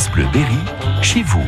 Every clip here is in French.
France Bleu Berry, chez vous.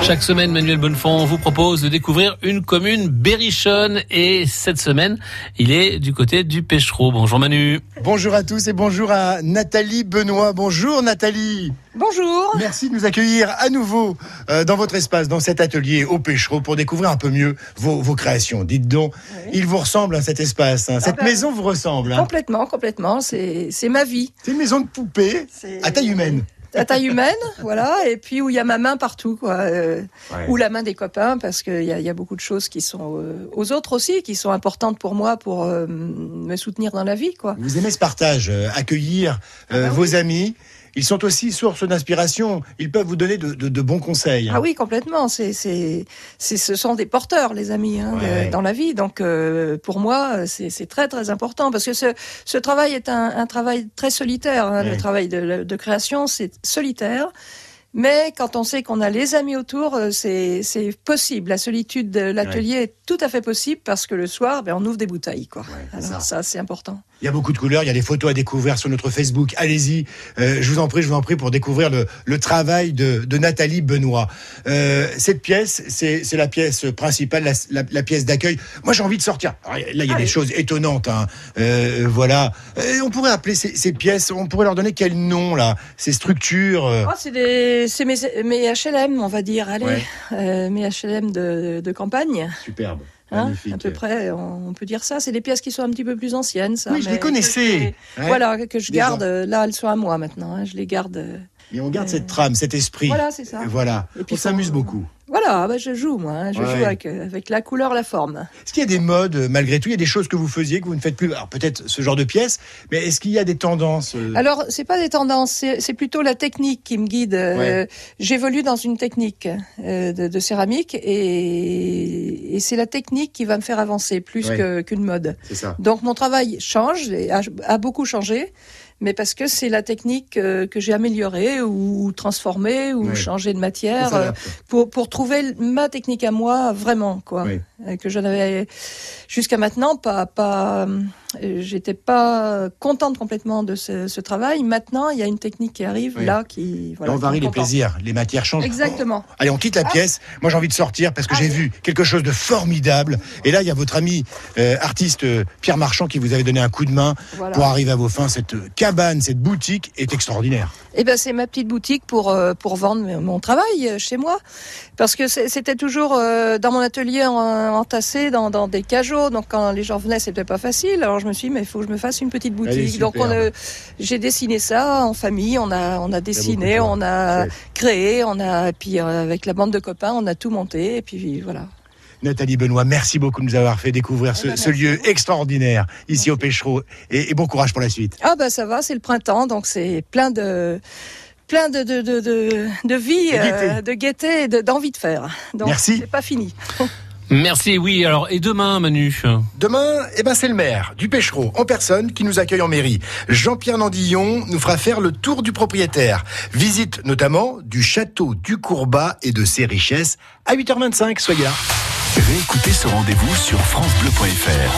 Chaque semaine, Manuel Bonnefond vous propose de découvrir une commune berrichonne et cette semaine, il est du côté du Pêchereau. Bonjour Manu. Bonjour à tous et bonjour à Nathalie Benoît. Bonjour Nathalie. Bonjour. Merci de nous accueillir à nouveau euh, dans votre espace, dans cet atelier au Pêchereau pour découvrir un peu mieux vos, vos créations. Dites donc, il vous ressemble hein, cet espace, hein. cette ben, maison vous ressemble. hein. Complètement, complètement. C'est ma vie. C'est une maison de poupée C'est- à taille humaine. À taille humaine, voilà. Et puis où il y a ma main partout, quoi. euh, Ouais. Ou la main des copains, parce qu'il y a, y a beaucoup de choses qui sont euh, aux autres aussi, qui sont importantes pour moi pour euh, me soutenir dans la vie, quoi. Vous aimez ce partage, accueillir Ah bah vos amis. Ils sont aussi source d'inspiration. Ils peuvent vous donner de, de- de bons conseils. hein. Ah oui, complètement. C'est, c'est, c'est, ce sont des porteurs, les amis, hein, de- dans la vie. Donc, euh, pour moi, c'est, très, très important parce que ce, ce travail est un, un travail très solitaire. hein. Ouais. Le travail de création, c'est solitaire. Mais quand on sait qu'on a les amis autour, euh, c'est, possible. La solitude de l'atelier est tout à fait possible parce que le soir, ben, on ouvre des bouteilles, quoi. Alors ça. ça, c'est important. Il y a beaucoup de couleurs, il y a des photos à découvrir sur notre Facebook. Allez-y, euh, je vous en prie, je vous en prie pour découvrir le, le travail de, de Nathalie Benoît. Euh, cette pièce, c'est la pièce principale, la, la- la pièce d'accueil. Moi, j'ai envie de sortir. Alors, là, il y a des choses étonnantes. Hein. Euh, voilà. On pourrait appeler ces, ces pièces, on pourrait leur donner quel nom là? Ces structures. Oh, c'est des, c'est mes, mes HLM, on va dire. Allez, Ouais. euh, mes HLM de, de campagne. Superbe. Hein, à peu près, on peut dire ça. C'est des pièces qui sont un petit peu plus anciennes, ça. Oui, je les connaissais. que- Ouais. Voilà, que je garde. euh, Là, elles sont à moi maintenant. hein, je les garde. Mais on garde Euh, cette trame, cet esprit. Voilà, c'est ça. Voilà. Et puis, on s'amuse beaucoup. Voilà, bah, je joue, moi. hein, je Ouais, joue avec, euh, avec la couleur, la forme. Est-ce qu'il y a des modes, malgré tout? Il y a des choses que vous faisiez, que vous ne faites plus? Alors peut-être ce genre de pièces, mais est-ce qu'il y a des tendances euh, Alors, c'est pas des tendances, c'est plutôt la technique qui me guide. Euh. J'évolue dans une technique euh, de, de céramique et, et c'est la technique qui va me faire avancer plus Ouais. qu'une mode. C'est ça. Donc mon travail change, et a, a beaucoup changé, mais parce que c'est la technique euh, que j'ai améliorée ou transformée ou Ouais. changé de matière euh, pour, pour trouver ma technique à moi vraiment quoi. Oui. Euh, Que je n'avais jusqu'à maintenant pas pas j'étais pas contente complètement de ce, ce travail. Maintenant, il y a une technique qui arrive Oui. là qui voilà. on varie les plaisirs, les matières changent. Exactement. Oh, allez, on quitte la Ah. pièce. Moi, j'ai envie de sortir parce que j'ai Allez. vu quelque chose de formidable. Et là, il y a votre ami euh, artiste euh, Pierre Marchand qui vous avait donné un coup de main Voilà. pour arriver à vos fins. Cette euh, cabane, cette boutique est extraordinaire. Eh ben, c'est ma petite boutique pour euh, pour vendre mon- travail euh, chez moi, parce que c'était toujours euh, dans mon atelier en- entassé dans, dans des cajots. Donc quand les gens venaient, c'était pas facile. Alors je me suis dit, mais il faut que je me fasse une petite boutique. Donc on a- j'ai dessiné ça en famille. On a on a dessiné, on a créé, on a puis euh, avec la bande de copains, on a tout monté. Et puis voilà. Nathalie Benoît, merci beaucoup de nous avoir fait découvrir ce, Eh ben, ce lieu extraordinaire ici au Pêchereau. Et, et bon courage pour la suite. Ah bah ça va, c'est le printemps, donc c'est plein de plein de de de de, de vie, De gaieté. euh, de gaieté et de- d'envie de faire. Donc Merci. c'est pas fini. Merci, oui. Alors, et demain, Manu? Demain, eh ben, c'est le maire du Pêchereau en personne qui nous accueille en mairie. Jean-Pierre Nandillon nous fera faire le tour du propriétaire. Visite notamment du château du Courbat et de ses richesses à 8h25. Soyez là. Réécoutez ce rendez-vous sur FranceBleu.fr.